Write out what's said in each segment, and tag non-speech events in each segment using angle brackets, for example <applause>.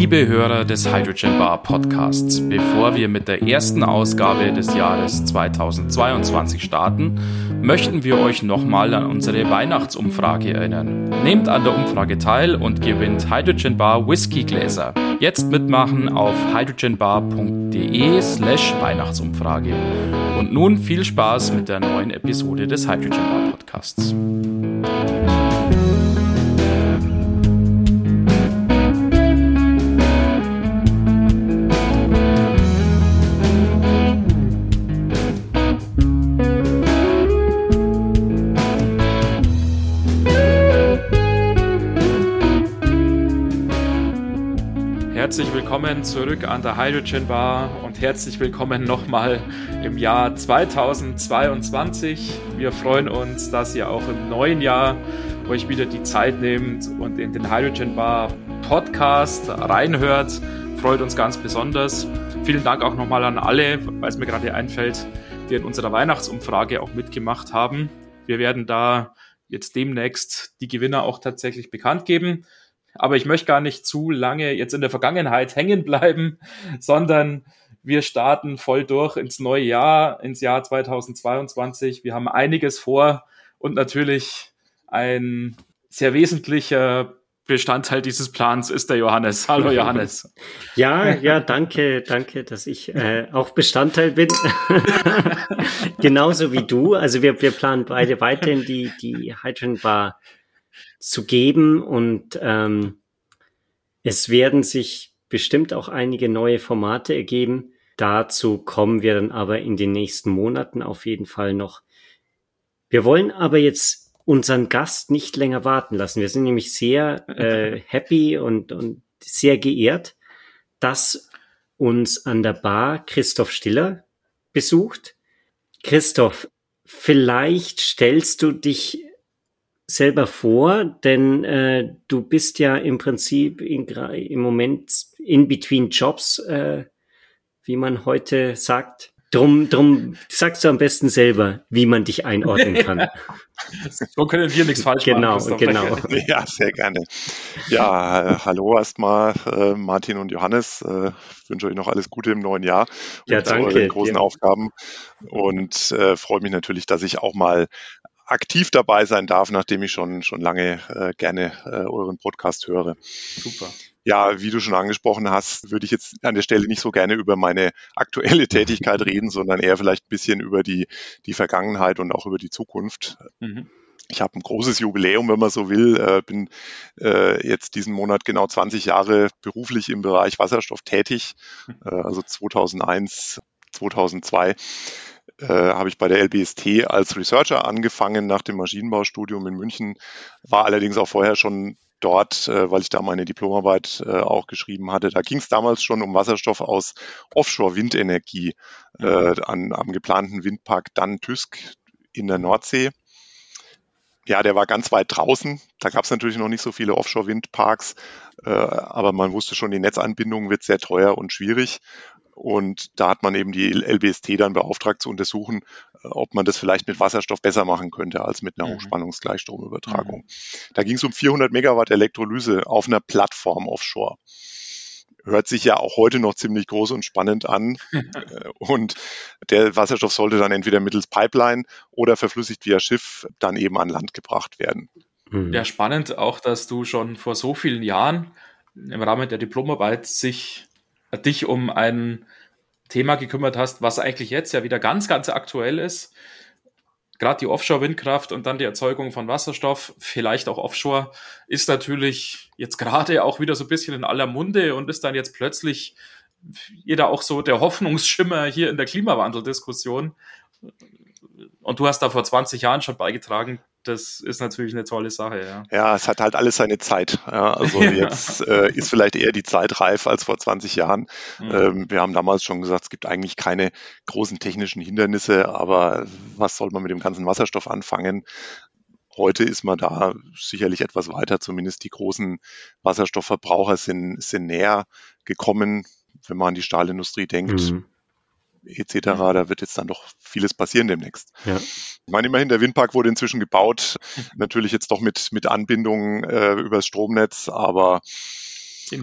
Liebe Hörer des Hydrogen Bar Podcasts, bevor wir mit der ersten Ausgabe des Jahres 2022 starten, möchten wir euch nochmal an unsere Weihnachtsumfrage erinnern. Nehmt an der Umfrage teil und gewinnt Hydrogen Bar Whisky Gläser. Jetzt mitmachen auf hydrogenbar.de slash Weihnachtsumfrage. Und nun viel Spaß mit der neuen Episode des Hydrogen Bar Podcasts. Herzlich willkommen zurück an der Hydrogen Bar und herzlich willkommen nochmal im Jahr 2022. Wir freuen uns, dass ihr auch im neuen Jahr euch wieder die Zeit nehmt und in den Hydrogen Bar Podcast reinhört. Freut uns ganz besonders. Vielen Dank auch nochmal an alle, weil es mir gerade einfällt, die in unserer Weihnachtsumfrage auch mitgemacht haben. Wir werden da jetzt demnächst die Gewinner auch tatsächlich bekannt geben. Aber ich möchte gar nicht zu lange jetzt in der Vergangenheit hängen bleiben, <laughs> sondern wir starten voll durch ins neue Jahr, ins Jahr 2022. Wir haben einiges vor und natürlich ein sehr wesentlicher Bestandteil dieses Plans ist der Johannes. <laughs> Hallo Johannes. Ja, ja, danke, danke, dass ich äh, auch Bestandteil bin. <laughs> Genauso wie du. Also wir, wir planen beide weiterhin die, die Hydrogen Bar zu geben und ähm, es werden sich bestimmt auch einige neue Formate ergeben. Dazu kommen wir dann aber in den nächsten Monaten auf jeden Fall noch. Wir wollen aber jetzt unseren Gast nicht länger warten lassen. Wir sind nämlich sehr äh, <laughs> happy und, und sehr geehrt, dass uns an der Bar Christoph Stiller besucht. Christoph, vielleicht stellst du dich selber vor, denn äh, du bist ja im Prinzip in, im Moment in between Jobs, äh, wie man heute sagt. Drum, drum sagst du am besten selber, wie man dich einordnen <laughs> kann. so können wir nichts falsch genau, machen. Genau, genau. <laughs> Ja, sehr gerne. Ja, äh, hallo erstmal äh, Martin und Johannes. Äh, wünsche euch noch alles Gute im neuen Jahr und ja, danke. euren großen ja. Aufgaben und äh, freue mich natürlich, dass ich auch mal aktiv dabei sein darf, nachdem ich schon, schon lange äh, gerne äh, euren Podcast höre. Super. Ja, wie du schon angesprochen hast, würde ich jetzt an der Stelle nicht so gerne über meine aktuelle Tätigkeit reden, sondern eher vielleicht ein bisschen über die, die Vergangenheit und auch über die Zukunft. Mhm. Ich habe ein großes Jubiläum, wenn man so will. Äh, bin äh, jetzt diesen Monat genau 20 Jahre beruflich im Bereich Wasserstoff tätig, <laughs> äh, also 2001, 2002 äh, habe ich bei der LBST als Researcher angefangen nach dem Maschinenbaustudium in München, war allerdings auch vorher schon dort, äh, weil ich da meine Diplomarbeit äh, auch geschrieben hatte. Da ging es damals schon um Wasserstoff aus Offshore-Windenergie äh, an, am geplanten Windpark Dann-Tüsk in der Nordsee. Ja, der war ganz weit draußen. Da gab es natürlich noch nicht so viele Offshore-Windparks, äh, aber man wusste schon, die Netzanbindung wird sehr teuer und schwierig. Und da hat man eben die LBST dann beauftragt zu untersuchen, äh, ob man das vielleicht mit Wasserstoff besser machen könnte als mit einer mhm. Hochspannungsgleichstromübertragung. Mhm. Da ging es um 400 Megawatt Elektrolyse auf einer Plattform offshore. Hört sich ja auch heute noch ziemlich groß und spannend an. <laughs> Äh, und der Wasserstoff sollte dann entweder mittels Pipeline oder verflüssigt via Schiff dann eben an Land gebracht werden. Mhm. Ja, spannend auch, dass du schon vor so vielen Jahren im Rahmen der Diplomarbeit sich dich um ein Thema gekümmert hast, was eigentlich jetzt ja wieder ganz, ganz aktuell ist. Gerade die Offshore-Windkraft und dann die Erzeugung von Wasserstoff, vielleicht auch Offshore, ist natürlich jetzt gerade auch wieder so ein bisschen in aller Munde und ist dann jetzt plötzlich jeder auch so der Hoffnungsschimmer hier in der Klimawandeldiskussion. Und du hast da vor 20 Jahren schon beigetragen, das ist natürlich eine tolle Sache, ja. Ja, es hat halt alles seine Zeit. Ja, also <laughs> ja. jetzt äh, ist vielleicht eher die Zeit reif als vor 20 Jahren. Mhm. Ähm, wir haben damals schon gesagt, es gibt eigentlich keine großen technischen Hindernisse, aber was soll man mit dem ganzen Wasserstoff anfangen? Heute ist man da sicherlich etwas weiter, zumindest die großen Wasserstoffverbraucher sind, sind näher gekommen, wenn man an die Stahlindustrie denkt. Mhm etc. Da wird jetzt dann doch vieles passieren demnächst. Ja. Ich meine, immerhin, der Windpark wurde inzwischen gebaut, natürlich jetzt doch mit, mit Anbindung äh, übers Stromnetz, aber äh,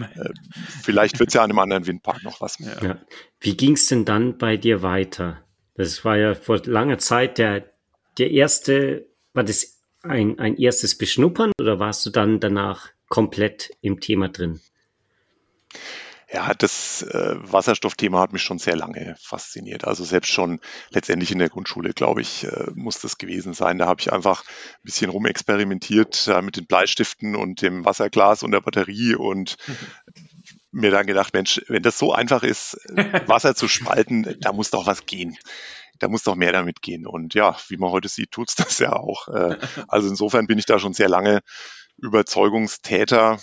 vielleicht wird es ja an einem anderen Windpark noch was mehr. Ja. Wie ging es denn dann bei dir weiter? Das war ja vor langer Zeit der, der erste, war das ein, ein erstes Beschnuppern oder warst du dann danach komplett im Thema drin? Ja, das äh, Wasserstoffthema hat mich schon sehr lange fasziniert. Also selbst schon letztendlich in der Grundschule, glaube ich, äh, muss das gewesen sein. Da habe ich einfach ein bisschen rumexperimentiert äh, mit den Bleistiften und dem Wasserglas und der Batterie und mhm. <laughs> mir dann gedacht, Mensch, wenn das so einfach ist, <laughs> Wasser zu spalten, da muss doch was gehen da muss doch mehr damit gehen. Und ja, wie man heute sieht, tut's das ja auch. Äh, <laughs> also insofern bin ich da schon sehr lange Überzeugungstäter.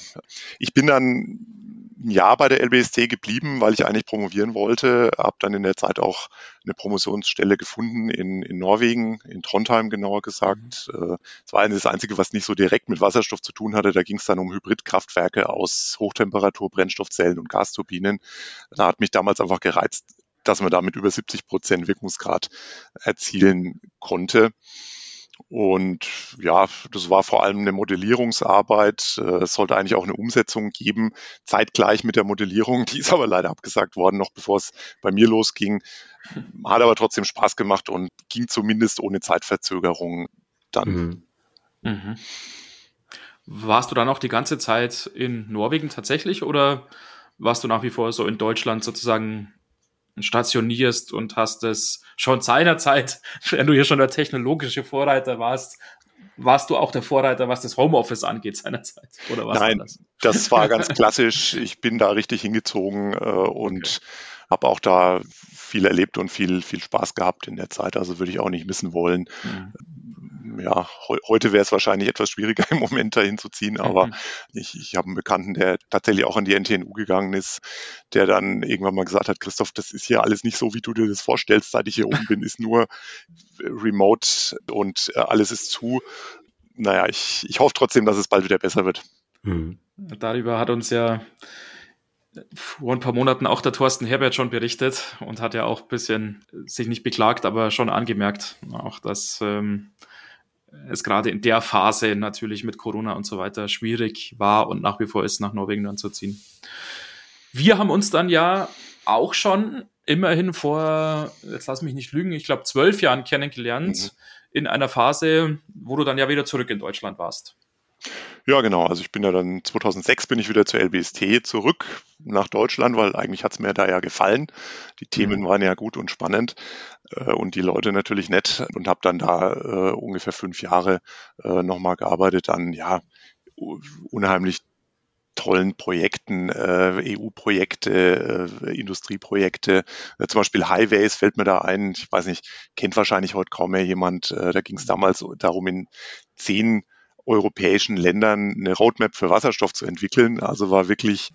Ich bin dann ein Jahr bei der LBST geblieben, weil ich eigentlich promovieren wollte. Habe dann in der Zeit auch eine Promotionsstelle gefunden in, in Norwegen, in Trondheim genauer gesagt. Mhm. Äh, es war das Einzige, was nicht so direkt mit Wasserstoff zu tun hatte. Da ging es dann um Hybridkraftwerke aus Hochtemperatur, Brennstoffzellen und Gasturbinen. Da hat mich damals einfach gereizt, dass man damit über 70 Prozent Wirkungsgrad erzielen konnte. Und ja, das war vor allem eine Modellierungsarbeit. Äh, es sollte eigentlich auch eine Umsetzung geben, zeitgleich mit der Modellierung. Die ist aber leider abgesagt worden, noch bevor es bei mir losging. Hat aber trotzdem Spaß gemacht und ging zumindest ohne Zeitverzögerung dann. Mhm. Mhm. Warst du dann auch die ganze Zeit in Norwegen tatsächlich oder warst du nach wie vor so in Deutschland sozusagen stationierst und hast es schon seinerzeit, <laughs> wenn du hier schon der technologische Vorreiter warst, warst du auch der Vorreiter, was das Homeoffice angeht seinerzeit? Oder was Nein, das? das war ganz <laughs> klassisch. Ich bin da richtig hingezogen äh, und okay. habe auch da viel erlebt und viel, viel Spaß gehabt in der Zeit. Also würde ich auch nicht missen wollen. Mhm ja, he heute wäre es wahrscheinlich etwas schwieriger <laughs> im Moment dahin zu ziehen, aber mhm. ich, ich habe einen Bekannten, der tatsächlich auch an die NTNU gegangen ist, der dann irgendwann mal gesagt hat, Christoph, das ist hier alles nicht so, wie du dir das vorstellst, seit ich hier oben bin, ist nur remote und äh, alles ist zu. Naja, ich, ich hoffe trotzdem, dass es bald wieder besser wird. Mhm. Darüber hat uns ja vor ein paar Monaten auch der Thorsten Herbert schon berichtet und hat ja auch ein bisschen sich nicht beklagt, aber schon angemerkt, auch dass ähm, es gerade in der Phase natürlich mit Corona und so weiter schwierig war und nach wie vor ist, nach Norwegen dann zu ziehen. Wir haben uns dann ja auch schon immerhin vor, jetzt lass mich nicht lügen, ich glaube zwölf Jahren kennengelernt mhm. in einer Phase, wo du dann ja wieder zurück in Deutschland warst. Ja, genau. Also ich bin ja dann 2006 bin ich wieder zur LBST zurück nach Deutschland, weil eigentlich hat es mir da ja gefallen. Die Themen mhm. waren ja gut und spannend äh, und die Leute natürlich nett und habe dann da äh, ungefähr fünf Jahre äh, nochmal gearbeitet an ja unheimlich tollen Projekten, äh, EU-Projekte, äh, Industrieprojekte, äh, zum Beispiel Highways fällt mir da ein, ich weiß nicht, kennt wahrscheinlich heute kaum mehr jemand, äh, da ging es damals darum, in zehn europäischen Ländern eine Roadmap für Wasserstoff zu entwickeln. Also war wirklich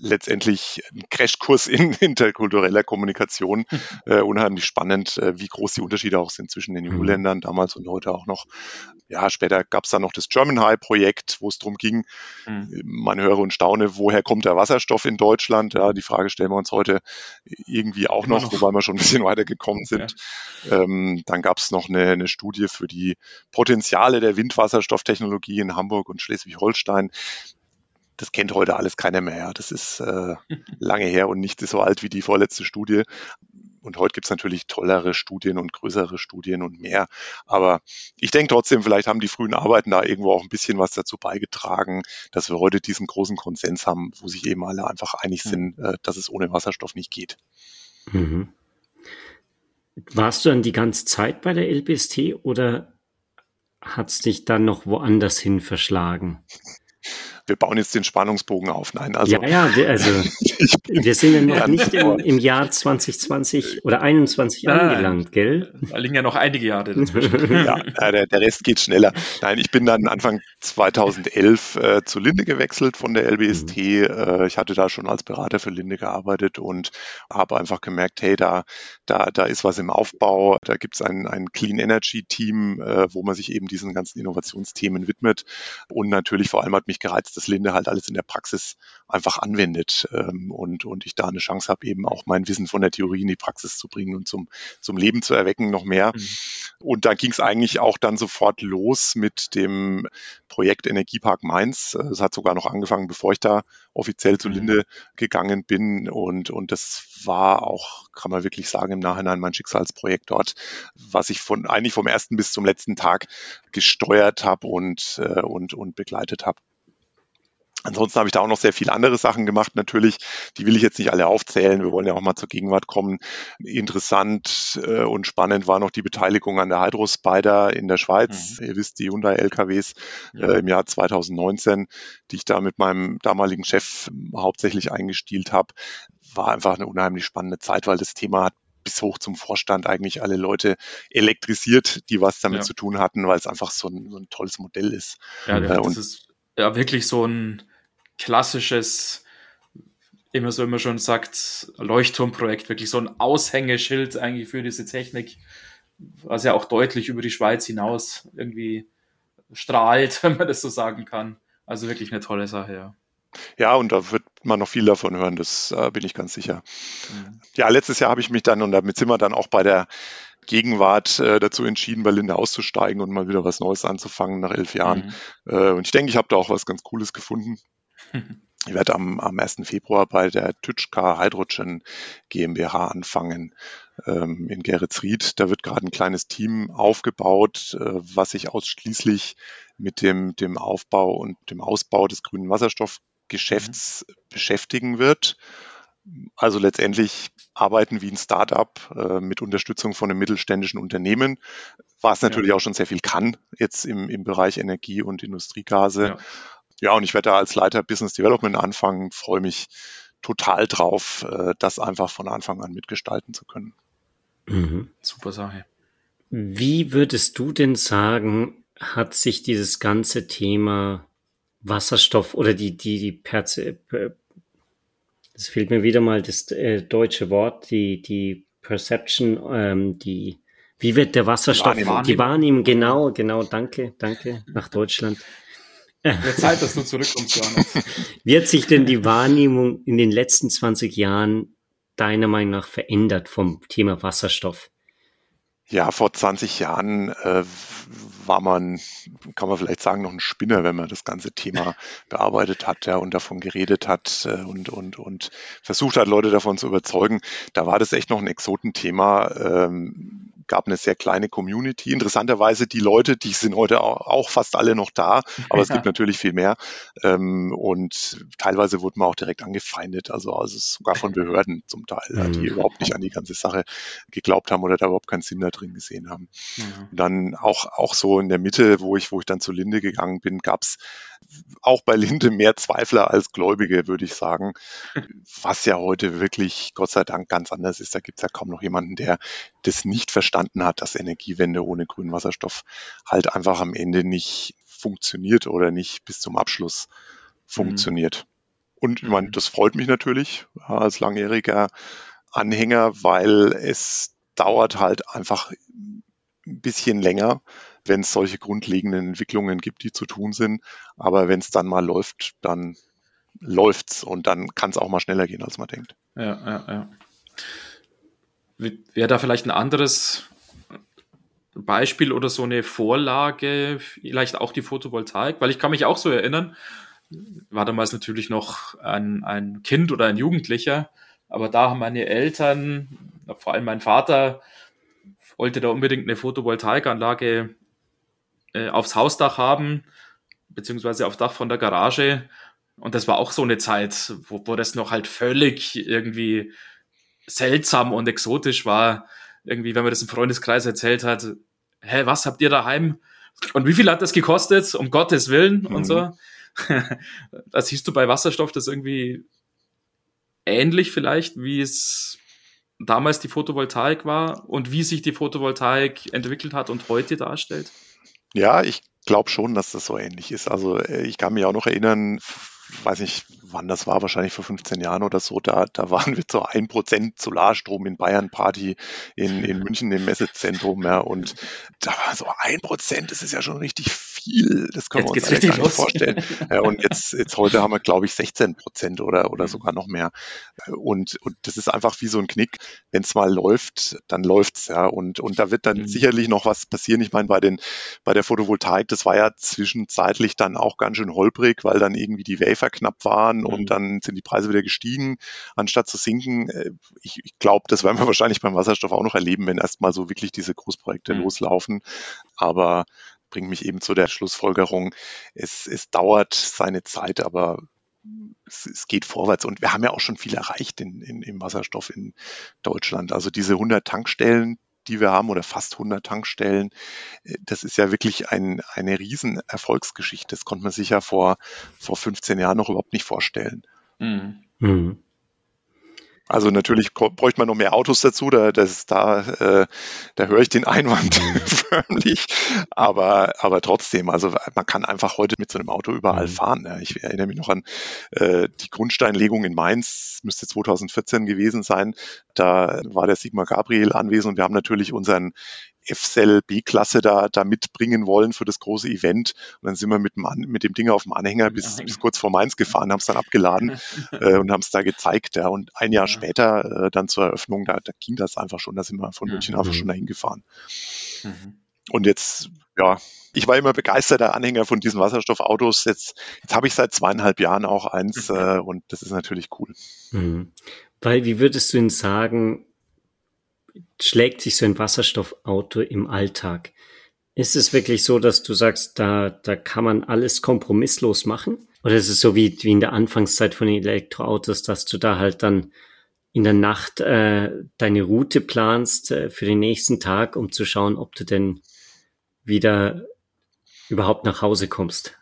letztendlich ein Crashkurs in <laughs> interkultureller Kommunikation. Hm. Äh, unheimlich spannend, äh, wie groß die Unterschiede auch sind zwischen den mhm. EU-Ländern damals und heute auch noch. Ja, später gab es dann noch das German High-Projekt, wo es darum ging, mhm. man höre und staune, woher kommt der Wasserstoff in Deutschland? Ja, die Frage stellen wir uns heute irgendwie auch noch, noch, wobei wir schon ein bisschen <laughs> weitergekommen sind. Ja. Ähm, dann gab es noch eine, eine Studie für die Potenziale der Windwasserstofftechnologie in Hamburg und Schleswig-Holstein das kennt heute alles keiner mehr. Das ist äh, <laughs> lange her und nicht so alt wie die vorletzte Studie. Und heute gibt es natürlich tollere Studien und größere Studien und mehr. Aber ich denke trotzdem, vielleicht haben die frühen Arbeiten da irgendwo auch ein bisschen was dazu beigetragen, dass wir heute diesen großen Konsens haben, wo sich eben alle einfach einig sind, äh, dass es ohne Wasserstoff nicht geht. Mhm. Warst du dann die ganze Zeit bei der LBST oder hat es dich dann noch woanders hin verschlagen? <laughs> wir bauen jetzt den Spannungsbogen auf. Nein, also. Ja, ja, wir, also, <laughs> wir sind ja noch nicht im, im, Jahr 2020 oder 21 ah, angelangt, gell? Da liegen ja noch einige Jahre dazwischen. <laughs> ja, der, der Rest geht schneller. Nein, ich bin dann Anfang 2011 äh, zu Linde gewechselt von der LBST. Mhm. Äh, ich hatte da schon als Berater für Linde gearbeitet und habe einfach gemerkt, hey, da, da, da ist was im Aufbau. Da gibt es ein, ein Clean Energy Team, äh, wo man sich eben diesen ganzen Innovationsthemen widmet. Und natürlich vor allem hat mich gereizt, das Linde halt alles in der Praxis einfach anwendet ähm, und, und ich da eine Chance habe, eben auch mein Wissen von der Theorie in die Praxis zu bringen und zum, zum Leben zu erwecken noch mehr. Mhm. Und da ging es eigentlich auch dann sofort los mit dem Projekt Energiepark Mainz. Es hat sogar noch angefangen, bevor ich da offiziell zu mhm. Linde gegangen bin. Und, und das war auch, kann man wirklich sagen, im Nachhinein mein Schicksalsprojekt dort, was ich von eigentlich vom ersten bis zum letzten Tag gesteuert habe und, äh, und, und begleitet habe. Ansonsten habe ich da auch noch sehr viele andere Sachen gemacht, natürlich. Die will ich jetzt nicht alle aufzählen. Wir wollen ja auch mal zur Gegenwart kommen. Interessant äh, und spannend war noch die Beteiligung an der Hydrospider in der Schweiz. Mhm. Ihr wisst, die Hyundai LKWs ja. äh, im Jahr 2019, die ich da mit meinem damaligen Chef hauptsächlich eingestielt habe, war einfach eine unheimlich spannende Zeit, weil das Thema hat bis hoch zum Vorstand eigentlich alle Leute elektrisiert, die was damit ja. zu tun hatten, weil es einfach so ein, so ein tolles Modell ist. Ja, äh, das ist ja wirklich so ein klassisches, immer so immer schon sagt, Leuchtturmprojekt, wirklich so ein Aushängeschild eigentlich für diese Technik, was ja auch deutlich über die Schweiz hinaus irgendwie strahlt, <laughs> wenn man das so sagen kann. Also wirklich eine tolle Sache, ja. Ja, und da wird man noch viel davon hören, das äh, bin ich ganz sicher. Mhm. Ja, letztes Jahr habe ich mich dann, und damit sind wir dann auch bei der Gegenwart äh, dazu entschieden, bei Linde auszusteigen und mal wieder was Neues anzufangen nach elf Jahren. Mhm. Äh, und ich denke, ich habe da auch was ganz Cooles gefunden. Ich werde am, am 1. Februar bei der Tütschka Hydrogen GmbH anfangen ähm, in Geretsried. Da wird gerade ein kleines Team aufgebaut, äh, was sich ausschließlich mit dem, dem Aufbau und dem Ausbau des grünen Wasserstoffgeschäfts mhm. beschäftigen wird. Also letztendlich arbeiten wie ein Startup äh, mit Unterstützung von einem mittelständischen Unternehmen, was natürlich ja. auch schon sehr viel kann jetzt im, im Bereich Energie und Industriegase. Ja. Ja, und ich werde da als Leiter Business Development anfangen, freue mich total drauf, äh, das einfach von Anfang an mitgestalten zu können. Mhm. Super Sache. Wie würdest du denn sagen, hat sich dieses ganze Thema Wasserstoff oder die, die, die Perze, es fehlt mir wieder mal das äh, deutsche Wort, die, die Perception, ähm, die, wie wird der Wasserstoff, die Wahrnehmung, die Wahrnehmung genau, genau, danke, danke, nach Deutschland. Wird Zeit, dass du zurückkommst, Johannes. Wie hat sich denn die Wahrnehmung in den letzten 20 Jahren deiner Meinung nach verändert vom Thema Wasserstoff? Ja, vor 20 Jahren äh, war man, kann man vielleicht sagen, noch ein Spinner, wenn man das ganze Thema <laughs> bearbeitet hat ja, und davon geredet hat äh, und, und, und versucht hat, Leute davon zu überzeugen. Da war das echt noch ein Exotenthema. Ähm, gab eine sehr kleine Community. Interessanterweise die Leute, die sind heute auch, fast alle noch da, aber es <laughs> gibt natürlich viel mehr. Ähm, und teilweise wurde man auch direkt angefeindet, also, also sogar von Behörden zum Teil, mhm. die überhaupt nicht an die ganze Sache geglaubt haben oder da überhaupt keinen Sinn da drin gesehen haben. Mhm. dann auch, auch so in der Mitte, wo ich, wo ich dann zu Linde gegangen bin, gab es auch bei Linde mehr Zweifler als Gläubige, würde ich sagen. Was ja heute wirklich, Gott sei Dank, ganz anders ist. Da gibt es ja kaum noch jemanden, der das nicht verstanden hat, dass Energiewende ohne grünen Wasserstoff halt einfach am Ende nicht funktioniert oder nicht bis zum Abschluss funktioniert. Mhm. Und ich meine, mhm. das freut mich natürlich als langjähriger Anhänger, weil es dauert halt einfach ein bisschen länger, wenn es solche grundlegenden Entwicklungen gibt, die zu tun sind. Aber wenn es dann mal läuft, dann läuft's und dann kann es auch mal schneller gehen, als man denkt. Ja, ja, ja. Wäre da vielleicht ein anderes Beispiel oder so eine Vorlage, vielleicht auch die Photovoltaik? Weil ich kann mich auch so erinnern, war damals natürlich noch ein, ein Kind oder ein Jugendlicher, aber da haben meine Eltern, vor allem mein Vater, wollte da unbedingt eine Photovoltaikanlage äh, aufs Hausdach haben, beziehungsweise auf Dach von der Garage. Und das war auch so eine Zeit, wo, wo das noch halt völlig irgendwie seltsam und exotisch war. Irgendwie, wenn man das im Freundeskreis erzählt hat, hä, was habt ihr daheim? Und wie viel hat das gekostet? Um Gottes Willen mhm. und so. <laughs> da siehst du bei Wasserstoff das irgendwie ähnlich vielleicht, wie es damals die Photovoltaik war und wie sich die Photovoltaik entwickelt hat und heute darstellt? Ja, ich glaube schon, dass das so ähnlich ist. Also äh, ich kann mich auch noch erinnern, weiß nicht, wann das war, wahrscheinlich vor 15 Jahren oder so, da, da waren wir zu ein Prozent Solarstrom in Bayern Party in, in München im Messezentrum, ja, und da war so ein Prozent, das ist ja schon richtig viel. Das können jetzt wir uns gar nicht vorstellen. Ja, <laughs> und jetzt, jetzt heute haben wir, glaube ich, 16 Prozent oder, oder mhm. sogar noch mehr. Und, und das ist einfach wie so ein Knick. Wenn es mal läuft, dann läuft's, ja. Und, und da wird dann mhm. sicherlich noch was passieren. Ich meine, bei den, bei der Photovoltaik, das war ja zwischenzeitlich dann auch ganz schön holprig, weil dann irgendwie die Wafer knapp waren mhm. und dann sind die Preise wieder gestiegen, anstatt zu sinken. Äh, ich, ich glaube, das werden wir <laughs> wahrscheinlich beim Wasserstoff auch noch erleben, wenn erstmal so wirklich diese Großprojekte mhm. loslaufen. Aber bringt mich eben zu der Schlussfolgerung, es, es dauert seine Zeit, aber es, es, geht vorwärts und wir haben ja auch schon viel erreicht in, in, im Wasserstoff in Deutschland. Also diese 100 Tankstellen, die wir haben oder fast 100 Tankstellen, äh, das ist ja wirklich ein, eine riesen Erfolgsgeschichte. Das konnte man sich ja vor, vor 15 Jahren noch überhaupt nicht vorstellen. Mhm. Mhm. Also natürlich bräuchte man noch mehr Autos dazu, da, das, da, äh, da höre ich den Einwand <laughs> förmlich, aber, aber trotzdem, also man kann einfach heute mit so einem Auto überall mhm. fahren. Ja. Ich erinnere mich noch an äh, die Grundsteinlegung in Mainz, müsste 2014 gewesen sein, da war der Sigmar Gabriel anwesend und wir haben natürlich unseren F-Cell B-Klasse da, da mitbringen wollen für das große Event. Und dann sind wir mit dem, mit dem Ding auf dem Anhänger bis, bis kurz vor Mainz gefahren, haben es dann abgeladen <laughs> äh, und haben es da gezeigt. Ja. Und ein Jahr später äh, dann zur Eröffnung, da, da ging das einfach schon. Da sind wir von München einfach schon dahin gefahren. Mhm. Und jetzt, ja, ich war immer begeisterter Anhänger von diesen Wasserstoffautos. Jetzt, jetzt habe ich seit zweieinhalb Jahren auch eins äh, und das ist natürlich cool. Mhm. Weil, wie würdest du denn sagen, schlägt sich so ein Wasserstoffauto im Alltag? Ist es wirklich so, dass du sagst, da, da kann man alles kompromisslos machen? Oder ist es so wie, wie in der Anfangszeit von Elektroautos, dass du da halt dann in der Nacht äh, deine Route planst äh, für den nächsten Tag, um zu schauen, ob du denn wieder überhaupt nach Hause kommst?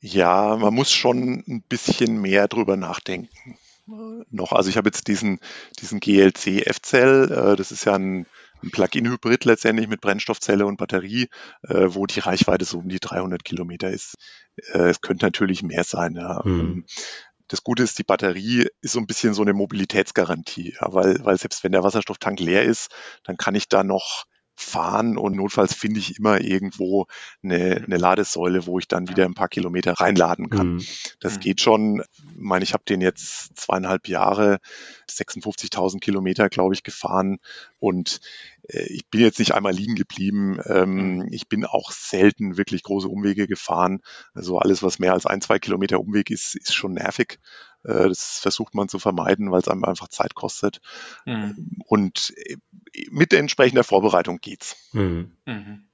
Ja, man muss schon ein bisschen mehr drüber nachdenken noch. Also ich habe jetzt diesen, diesen GLC F-Cell, äh, das ist ja ein, ein Plug-in-Hybrid letztendlich mit Brennstoffzelle und Batterie, äh, wo die Reichweite so um die 300 Kilometer ist. Äh, es könnte natürlich mehr sein. Ja. Mhm. Das Gute ist, die Batterie ist so ein bisschen so eine Mobilitätsgarantie, ja, weil, weil selbst wenn der Wasserstofftank leer ist, dann kann ich da noch fahren und notfalls finde ich immer irgendwo eine, eine Ladesäule, wo ich dann wieder ein paar Kilometer reinladen kann. Mhm. Das mhm. geht schon. Ich meine, ich habe den jetzt zweieinhalb Jahre, 56.000 Kilometer, glaube ich, gefahren und ich bin jetzt nicht einmal liegen geblieben. Ähm, mhm. ich bin auch selten wirklich große Umwege gefahren. Also alles, was mehr als ein, zwei Kilometer Umweg ist, ist schon nervig. Äh, das versucht man zu vermeiden, weil es einem einfach Zeit kostet. Mhm. Und äh, mit entsprechender Vorbereitung geht's. Mhm. Mhm.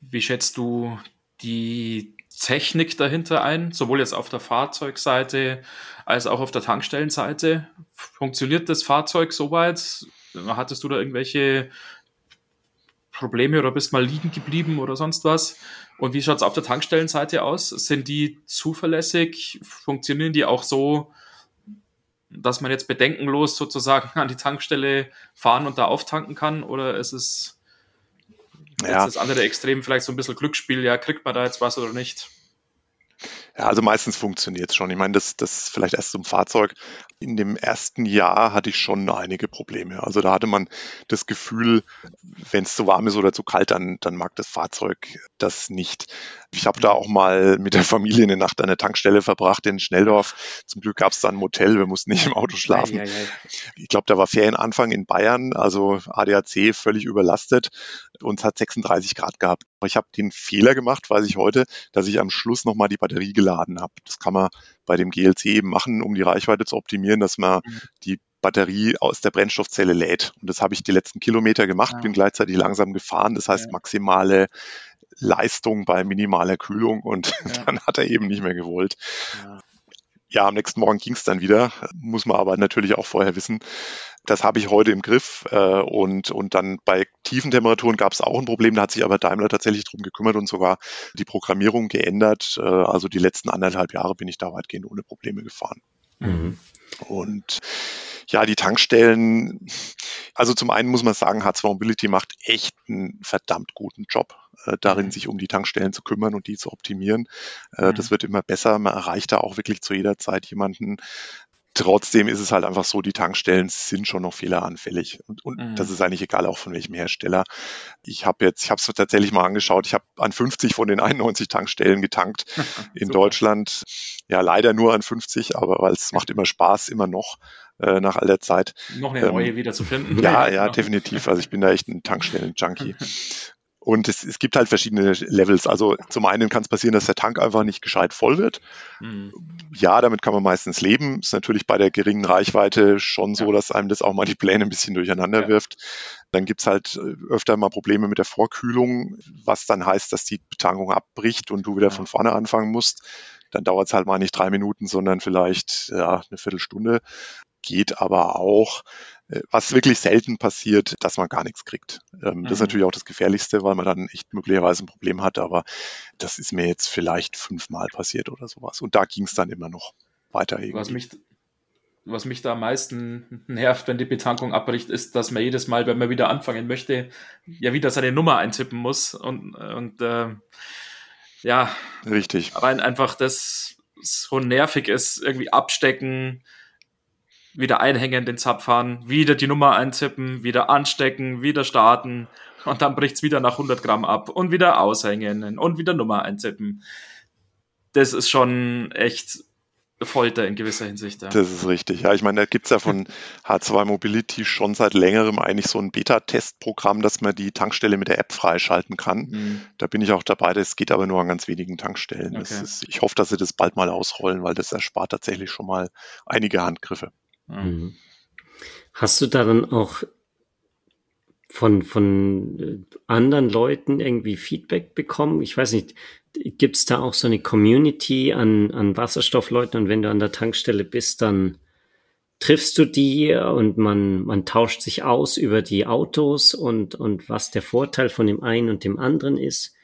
Wie schätzt du die Technik dahinter ein, sowohl jetzt auf der Fahrzeugseite als auch auf der Tankstellenseite? Funktioniert das Fahrzeug soweit? Hattest du da irgendwelche Probleme oder bist mal liegen geblieben oder sonst was? Und wie schaut es auf der Tankstellenseite aus? Sind die zuverlässig? Funktionieren die auch so, dass man jetzt bedenkenlos sozusagen <laughs> an die Tankstelle fahren und da auftanken kann? Oder ist es ja. das andere Extrem vielleicht so ein bisschen Glücksspiel? Ja, kriegt man da jetzt was oder nicht? Ja, also meistens funktioniert es schon. Ich meine, das, das vielleicht erst zum Fahrzeug. In dem ersten Jahr hatte ich schon einige Probleme. Also da hatte man das Gefühl, wenn es zu warm ist oder zu kalt, dann, dann mag das Fahrzeug das nicht. Ich habe da auch mal mit der Familie eine Nacht an der Tankstelle verbracht in Schnelldorf. Zum Glück gab es da ein Motel, wir mussten nicht im Auto schlafen. Ich glaube, da war Ferienanfang in Bayern, also ADAC völlig überlastet und es hat 36 Grad gehabt. Ich habe den Fehler gemacht, weiß ich heute, dass ich am Schluss nochmal die Batterie geladen habe. Das kann man bei dem GLC eben machen, um die Reichweite zu optimieren, dass man mhm. die Batterie aus der Brennstoffzelle lädt. Und das habe ich die letzten Kilometer gemacht, ja. bin gleichzeitig langsam gefahren. Das heißt, maximale Leistung bei minimaler Kühlung und ja. <laughs> dann hat er eben nicht mehr gewollt. Ja, am nächsten Morgen ging es dann wieder, muss man aber natürlich auch vorher wissen. Das habe ich heute im Griff äh, und, und dann bei tiefen Temperaturen gab es auch ein Problem, da hat sich aber Daimler tatsächlich drum gekümmert und sogar die Programmierung geändert. Äh, also die letzten anderthalb Jahre bin ich da weitgehend ohne Probleme gefahren. Mhm. Und ja, die Tankstellen, also zum einen muss man sagen, H2 Mobility macht echt einen verdammt guten Job äh, darin, mhm. sich um die Tankstellen zu kümmern und die zu optimieren. Äh, mhm. Das wird immer besser. Man erreicht da auch wirklich zu jeder Zeit jemanden, Trotzdem ist es halt einfach so, die Tankstellen sind schon noch fehleranfällig. Und, und mhm. das ist eigentlich egal, auch von welchem Hersteller. Ich habe jetzt, ich habe es tatsächlich mal angeschaut, ich habe an 50 von den 91 Tankstellen getankt <laughs> in Deutschland. Ja, leider nur an 50, aber weil es macht immer Spaß, immer noch äh, nach all der Zeit. Noch eine neue ähm, wieder zu finden. Ja, <laughs> ja, definitiv. Also ich bin da echt ein Tankstellen-Junkie. <laughs> Und es, es gibt halt verschiedene Levels. Also zum einen kann es passieren, dass der Tank einfach nicht gescheit voll wird. Mhm. Ja, damit kann man meistens leben. Ist natürlich bei der geringen Reichweite schon so, dass einem das auch mal die Pläne ein bisschen durcheinander ja. wirft. Dann gibt's halt äh, öfter mal Probleme mit der Vorkühlung, was dann heißt, dass die Betankung abbricht und du wieder ja. von vorne anfangen musst. Dann dauert es halt mal nicht drei Minuten, sondern vielleicht ja, eine Viertelstunde. Geht aber auch. Äh, was wirklich selten passiert, dass man gar nichts kriegt. Ähm, mhm. Das ist mhm. natürlich auch das Gefährlichste, weil man dann echt möglicherweise ein Problem hat, aber das ist mir jetzt vielleicht fünfmal passiert oder sowas. Und da ging es dann immer noch weiter irgendwie. Was mich, was mich da am meisten nervt, wenn die Betankung abbricht, ist, dass man jedes Mal, wenn man wieder anfangen möchte, ja wieder seine Nummer eintippen muss und, und äh, ja. Richtig. Aber einfach das so nervig ist, irgendwie abstecken, wieder einhängen, den Zapfhahn, wieder die Nummer eintippen, wieder anstecken, wieder starten und dann bricht's wieder nach 100 Gramm ab und wieder aushängen und wieder Nummer eintippen. Das ist schon echt Folter in gewisser Hinsicht. Ja. Das ist richtig. Ja, ich meine, da gibt's ja von <laughs> H2 Mobility schon seit längerem eigentlich so ein Beta-Testprogramm, dass man die Tankstelle mit der App freischalten kann. Mhm. Da bin ich auch dabei. Das geht aber nur an ganz wenigen Tankstellen. Okay. Ist, ich hoffe, dass sie das bald mal ausrollen, weil das erspart tatsächlich schon mal einige Handgriffe. Mhm. Hast du da dann auch von, von äh, anderen Leuten irgendwie Feedback bekommen? Ich weiß nicht, gibt es da auch so eine Community an, an Wasserstoffleuten und wenn du an der Tankstelle bist, dann triffst du die und man, man tauscht sich aus über die Autos und, und was der Vorteil von dem einen und dem anderen ist?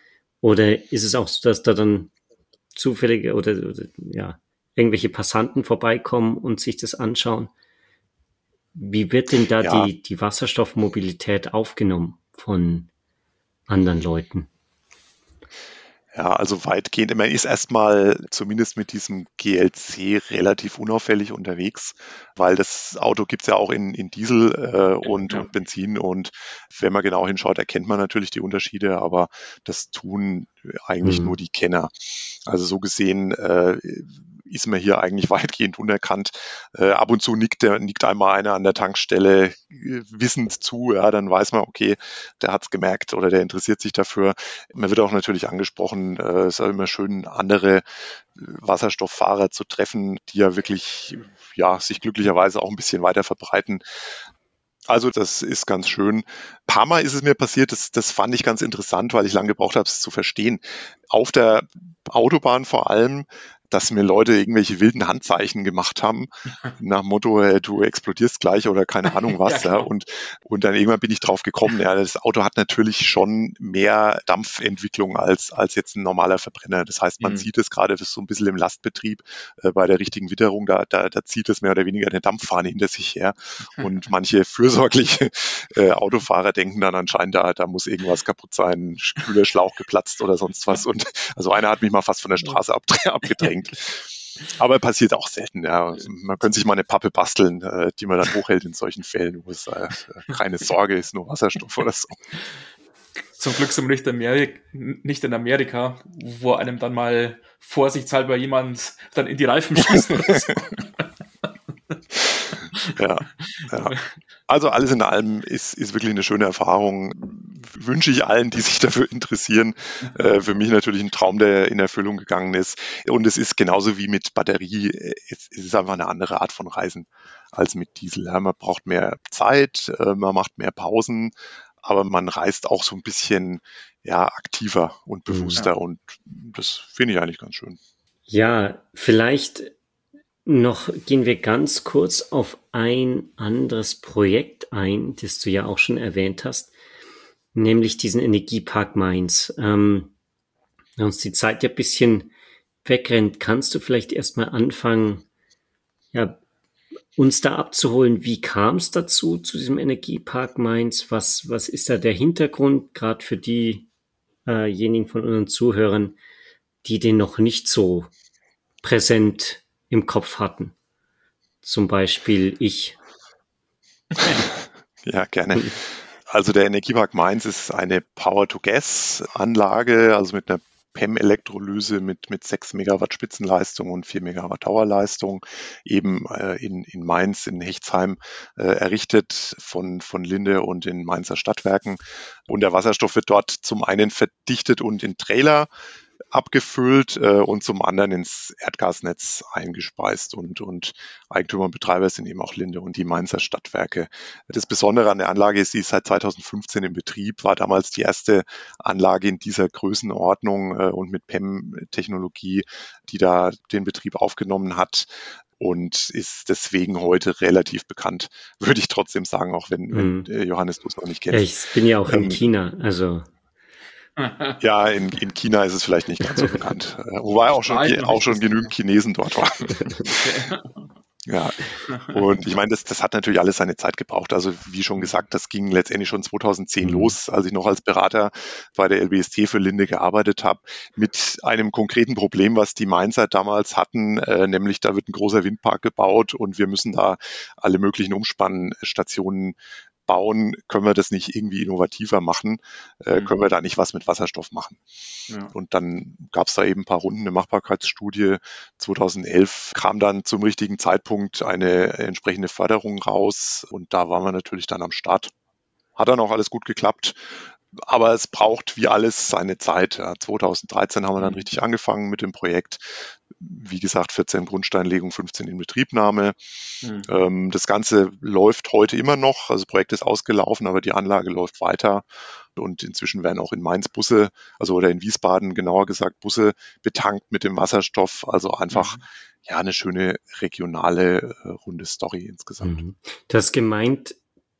Oder ist es auch so, dass da dann zufällige oder, oder ja, irgendwelche Passanten vorbeikommen und sich das anschauen. Wie wird denn da ja. die, die Wasserstoffmobilität aufgenommen von anderen Leuten? Ja, also weitgehend. Man ist erstmal zumindest mit diesem GLC relativ unauffällig unterwegs, weil das Auto gibt's ja auch in, in Diesel äh, und, ja. und Benzin. Und wenn man genau hinschaut, erkennt man natürlich die Unterschiede, aber das tun eigentlich mhm. nur die Kenner. Also so gesehen äh, ist man hier eigentlich weitgehend unerkannt. Äh, ab und zu nickt, der, nickt einmal einer an der Tankstelle äh, wissend zu, ja, dann weiß man, okay, der hat's gemerkt oder der interessiert sich dafür. Man wird auch natürlich angesprochen, äh, es ist immer schön, andere äh, Wasserstofffahrer zu treffen, die ja wirklich, ja, sich glücklicherweise auch ein bisschen weiter verbreiten. Also das ist ganz schön. Ein paar Mal ist es mir passiert, das, das fand ich ganz interessant, weil ich lange gebraucht habe, es zu verstehen. Auf der Autobahn vor allem dass mir Leute irgendwelche wilden Handzeichen gemacht haben, <laughs> nach Motto, äh, du explodierst gleich oder keine <laughs> Ahnung was. ja, ja, Und, und dann irgendwann bin ich drauf gekommen, ja, das Auto hat natürlich schon mehr Dampfentwicklung als, als jetzt ein normaler Verbrenner. Das heißt, man mhm. sieht es gerade so ein bisschen im Lastbetrieb äh, bei der richtigen Witterung, da, da, da zieht es mehr oder weniger eine Dampffahne hinter sich her. Und <laughs> manche fürsorgliche äh, Autofahrer denken dann anscheinend, da, da muss irgendwas kaputt sein, Kühlerschlauch geplatzt oder sonst was. Und also einer hat mich mal fast von der Straße abgedrängt hängt. Aber passiert auch selten, ja. Man könnte sich mal eine Pappe basteln, äh, die man dann hochhält in solchen Fällen, wo es äh, keine Sorge ist, nur Wasserstoff oder so. Zum Glück sind wir nicht, Amerika, nicht in Amerika, wo einem dann mal vorsichtshalber jemand dann in die Reifen schießt. <laughs> Ja, ja. Also alles in allem ist, ist wirklich eine schöne Erfahrung. Wünsche ich allen, die sich dafür interessieren. Äh, für mich natürlich ein Traum, der in Erfüllung gegangen ist. Und es ist genauso wie mit Batterie. Es, es ist einfach eine andere Art von Reisen als mit Diesel. Ja, man braucht mehr Zeit, äh, man macht mehr Pausen, aber man reist auch so ein bisschen ja, aktiver und bewusster. Ja. Und das finde ich eigentlich ganz schön. Ja, vielleicht noch gehen wir ganz kurz auf ein anderes Projekt ein, das du ja auch schon erwähnt hast, nämlich diesen Energiepark Mainz. Ähm, wenn uns die Zeit ja ein bisschen wegrennt, kannst du vielleicht erstmal anfangen, ja, uns da abzuholen, wie kam es dazu, zu diesem Energiepark Mainz? Was, was ist da der Hintergrund, gerade für diejenigen äh von unseren Zuhörern, die den noch nicht so präsent im Kopf hatten. zum Beispiel ich. <laughs> Ja, gerne. Also der Energiepark Mainz ist eine Power-to-Gas-Anlage, also mit einer PEM-Elektrolyse mit, mit 6 Megawatt Spitzenleistung und 4 Megawatt Dauerleistung, eben äh, in, in Mainz, in Hechtsheim äh, errichtet von, von Linde und den Mainzer Stadtwerken. Und der Wasserstoff wird dort zum einen verdichtet und in Trailer abgefüllt äh, und zum anderen ins Erdgasnetz eingespeist. Und, und Eigentümer und Betreiber sind eben auch Linde und die Mainzer Stadtwerke. Das Besondere an der Anlage ist, sie ist seit 2015 in Betrieb, war damals die erste Anlage in dieser Größenordnung äh, und mit PEM-Technologie, die da den Betrieb aufgenommen hat und ist deswegen heute relativ bekannt, würde ich trotzdem sagen, auch wenn, wenn mhm. Johannes du es noch nicht kennst. Ich bin ja auch in ähm, China, also <laughs> ja, in, in China ist es vielleicht nicht ganz so bekannt. Äh, wobei auch schon, auch schon genügend Chinesen dort waren. Ja, und ich meine, das, das hat natürlich alles seine Zeit gebraucht. Also wie schon gesagt, das ging letztendlich schon 2010 mhm. los, als ich noch als Berater bei der LBST für Linde gearbeitet habe, mit einem konkreten Problem, was die Mainzer damals hatten, äh, nämlich da wird ein großer Windpark gebaut und wir müssen da alle möglichen Umspannstationen bauen, können wir das nicht irgendwie innovativer machen? Äh, mhm. Können wir da nicht was mit Wasserstoff machen? Ja. Und dann gab es da eben ein paar Runden eine Machbarkeitsstudie. 2011 kam dann zum richtigen Zeitpunkt eine entsprechende Förderung raus und da waren wir natürlich dann am Start. Hat dann auch alles gut geklappt aber es braucht wie alles seine Zeit. Ja, 2013 haben wir dann mhm. richtig angefangen mit dem Projekt. Wie gesagt, 14 Grundsteinlegung, 15 Inbetriebnahme. Mhm. Ähm, das Ganze läuft heute immer noch. Also das Projekt ist ausgelaufen, aber die Anlage läuft weiter. Und inzwischen werden auch in Mainz Busse, also oder in Wiesbaden genauer gesagt Busse betankt mit dem Wasserstoff. Also einfach mhm. ja eine schöne regionale äh, runde Story insgesamt. Mhm. Du hast gemeint,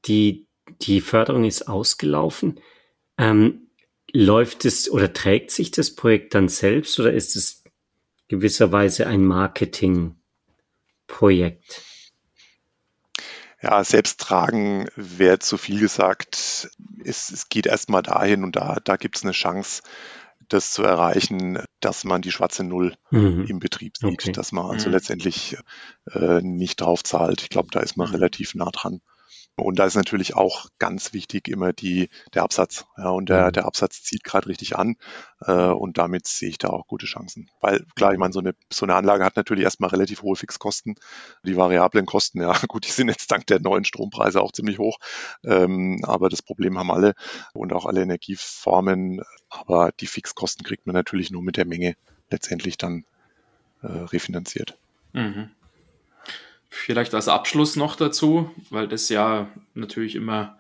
die, die Förderung ist ausgelaufen. Ähm, läuft es oder trägt sich das Projekt dann selbst oder ist es gewisserweise ein Marketingprojekt? Ja, selbst tragen wäre zu viel gesagt. Es, es geht erstmal dahin und da, da gibt es eine Chance, das zu erreichen, dass man die schwarze Null mhm. im Betrieb sieht, okay. dass man also mhm. letztendlich äh, nicht drauf zahlt. Ich glaube, da ist man mhm. relativ nah dran. Und da ist natürlich auch ganz wichtig immer die, der Absatz. Ja, und der, mhm. der Absatz zieht gerade richtig an. Äh, und damit sehe ich da auch gute Chancen. Weil klar, ich meine, so eine, so eine Anlage hat natürlich erstmal relativ hohe Fixkosten. Die variablen Kosten, <laughs> ja gut, die sind jetzt dank der neuen Strompreise auch ziemlich hoch. Ähm, aber das Problem haben alle und auch alle Energieformen. Aber die Fixkosten kriegt man natürlich nur mit der Menge letztendlich dann äh, refinanziert. Mhm. Vielleicht als Abschluss noch dazu, weil das ja natürlich immer,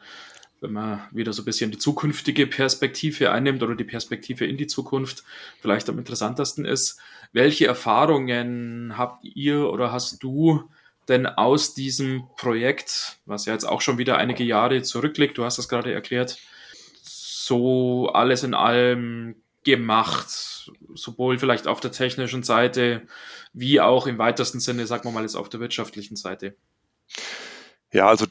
wenn man wieder so ein bisschen die zukünftige Perspektive einnimmt oder die Perspektive in die Zukunft, vielleicht am interessantesten ist. Welche Erfahrungen habt ihr oder hast du denn aus diesem Projekt, was ja jetzt auch schon wieder einige Jahre zurückliegt, du hast das gerade erklärt, so alles in allem gemacht, sowohl vielleicht auf der technischen Seite wie auch im weitesten Sinne, sagen wir mal jetzt auf der wirtschaftlichen Seite. Ja, also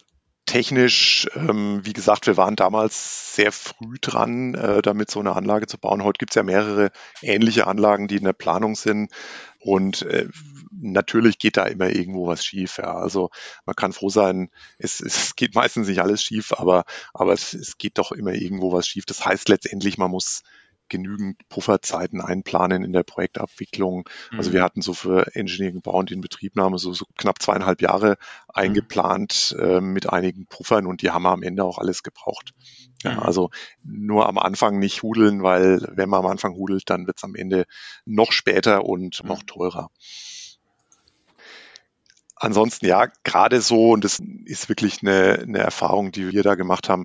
technisch, ähm, wie gesagt, wir waren damals sehr früh dran, äh, damit so eine Anlage zu bauen. Heute gibt es ja mehrere ähnliche Anlagen, die in der Planung sind. Und äh, natürlich geht da immer irgendwo was schief. Ja. Also man kann froh sein, es, es <laughs> geht meistens nicht alles schief, aber, aber es, es geht doch immer irgendwo was schief. Das heißt letztendlich, man muss genügend Pufferzeiten einplanen in der Projektabwicklung. Mhm. Also wir mhm. hatten so für Engineering, Bau und Inbetriebnahme so, so knapp zweieinhalb Jahre mhm. eingeplant äh, mit einigen Puffern und die haben wir am Ende auch alles gebraucht. Ja, mhm. also nur am Anfang nicht hudeln, weil wenn man am Anfang hudelt, dann wird es am Ende noch später und mhm. noch teurer. Ansonsten ja, gerade so, und das ist wirklich eine, eine Erfahrung, die wir da gemacht haben,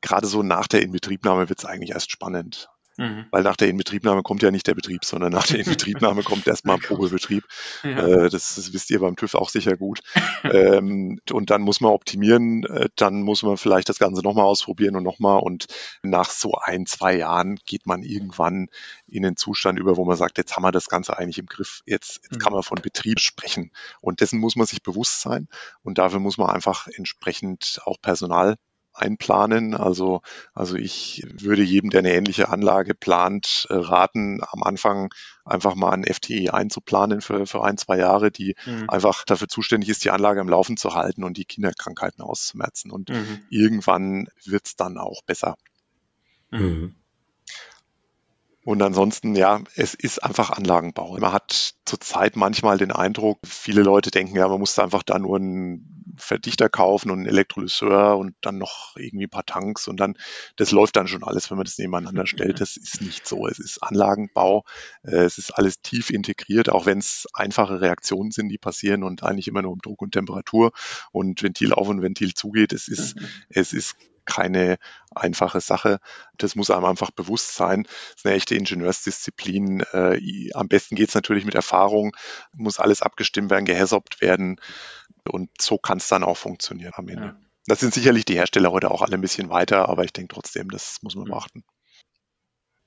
gerade so nach der Inbetriebnahme wird es eigentlich erst spannend. Mhm. Weil nach der Inbetriebnahme kommt ja nicht der Betrieb, sondern nach der Inbetriebnahme <laughs> kommt erstmal ein Probebetrieb. Ja. Äh, das, das, wisst ihr beim TÜV auch sicher gut. <laughs> ähm, und dann muss man optimieren, äh, dann muss man vielleicht das Ganze nochmal ausprobieren und nochmal. Und nach so ein, zwei Jahren geht man irgendwann in den Zustand über, wo man sagt, jetzt haben wir das Ganze eigentlich im Griff, jetzt, jetzt mhm. kann man von Betrieb sprechen. Und dessen muss man sich bewusst sein. Und dafür muss man einfach entsprechend auch Personal einplanen. Also, also ich würde jedem, der eine ähnliche Anlage plant, äh, raten, am Anfang einfach mal ein FTE einzuplanen für, für ein, zwei Jahre, die mhm. einfach dafür zuständig ist, die Anlage am Laufen zu halten und die Kinderkrankheiten auszumerzen. Und mhm. irgendwann wird's dann auch besser. Mhm. Und ansonsten, ja, es ist einfach Anlagenbau. Man hat zurzeit manchmal den Eindruck, viele Leute denken, ja, man muss einfach da nur einen Verdichter kaufen und einen Elektrolyseur und dann noch irgendwie ein paar Tanks und dann, das läuft dann schon alles, wenn man das nebeneinander stellt. Das ist nicht so. Es ist Anlagenbau. Äh, es ist alles tief integriert, auch wenn es einfache Reaktionen sind, die passieren und eigentlich immer nur um Druck und Temperatur und Ventil auf und Ventil zugeht. Es ist, mhm. es ist keine einfache Sache. Das muss einem einfach bewusst sein. Das ist eine echte Ingenieursdisziplin. Äh, am besten geht es natürlich mit Erfahrung, muss alles abgestimmt werden, gehässobt werden. Und so kann es dann auch funktionieren am Ende. Ja. Das sind sicherlich die Hersteller heute auch alle ein bisschen weiter, aber ich denke trotzdem, das muss man beachten.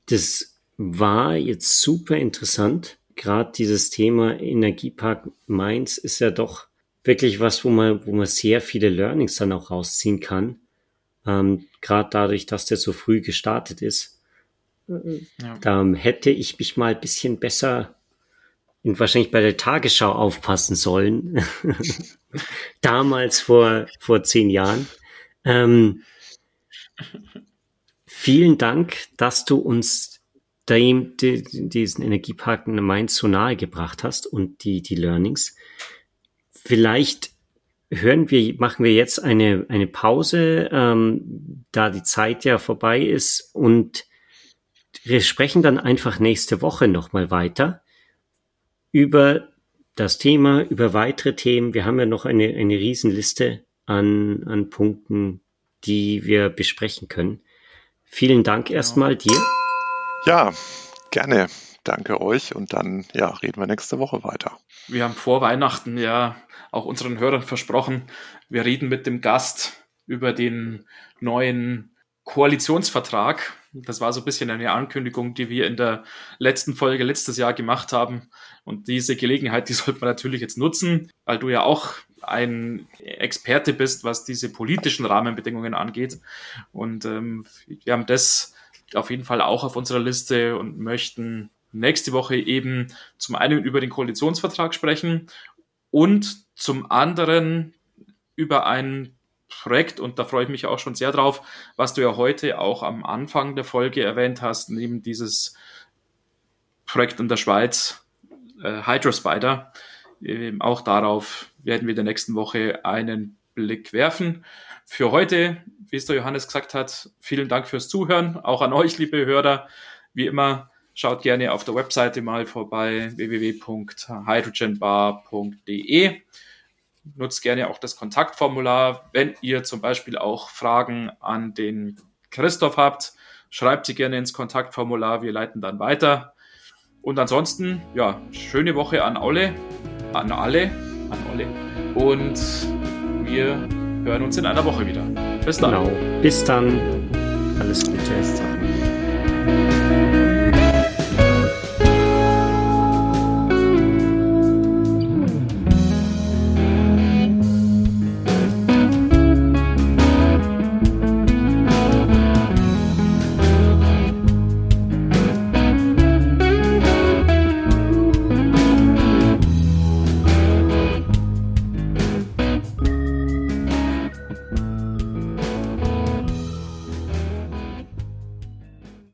Das war jetzt super interessant. Gerade dieses Thema Energiepark Mainz ist ja doch wirklich was, wo man, wo man sehr viele Learnings dann auch rausziehen kann. Ähm, Gerade dadurch, dass der so früh gestartet ist. Ja. Da hätte ich mich mal ein bisschen besser und wahrscheinlich bei der Tagesschau aufpassen sollen. <laughs> Damals vor, vor zehn Jahren. Ähm, vielen Dank, dass du uns dem, die, diesen Energiepark in Mainz so nahe gebracht hast und die, die Learnings. Vielleicht hören wir, machen wir jetzt eine, eine Pause, ähm, da die Zeit ja vorbei ist und wir sprechen dann einfach nächste Woche nochmal weiter über das Thema, über weitere Themen. Wir haben ja noch eine, eine Riesenliste an, an Punkten, die wir besprechen können. Vielen Dank erstmal dir. Ja, gerne. Danke euch und dann ja, reden wir nächste Woche weiter. Wir haben vor Weihnachten ja auch unseren Hörern versprochen, wir reden mit dem Gast über den neuen Koalitionsvertrag. Das war so ein bisschen eine Ankündigung, die wir in der letzten Folge letztes Jahr gemacht haben. Und diese Gelegenheit, die <laughs> sollte man natürlich jetzt nutzen, weil du ja auch ein Experte bist, was diese politischen Rahmenbedingungen angeht. Und ähm, wir haben das auf jeden Fall auch auf unserer Liste und möchten nächste Woche eben zum einen über den Koalitionsvertrag sprechen und zum anderen über ein Projekt, und da freue ich mich auch schon sehr drauf, was du ja heute auch am Anfang der Folge erwähnt hast, neben dieses Projekt in der Schweiz, äh, Hydrospider. Ähm, auch darauf werden wir in der nächsten Woche einen Blick werfen. Für heute, wie es der Johannes gesagt hat, vielen Dank fürs Zuhören, auch an euch, liebe Hörer. Wie immer, Schaut gerne auf der Webseite mal vorbei, www.hydrogenbar.de. Nutzt gerne auch das Kontaktformular. Wenn ihr zum Beispiel auch Fragen an den Christoph habt, schreibt sie gerne ins Kontaktformular. Wir leiten dann weiter. Und ansonsten, ja, schöne Woche an alle, an alle, an alle. Und wir hören uns in einer Woche wieder. Bis dann. Genau. Bis dann. Alles Gute. Bis dann.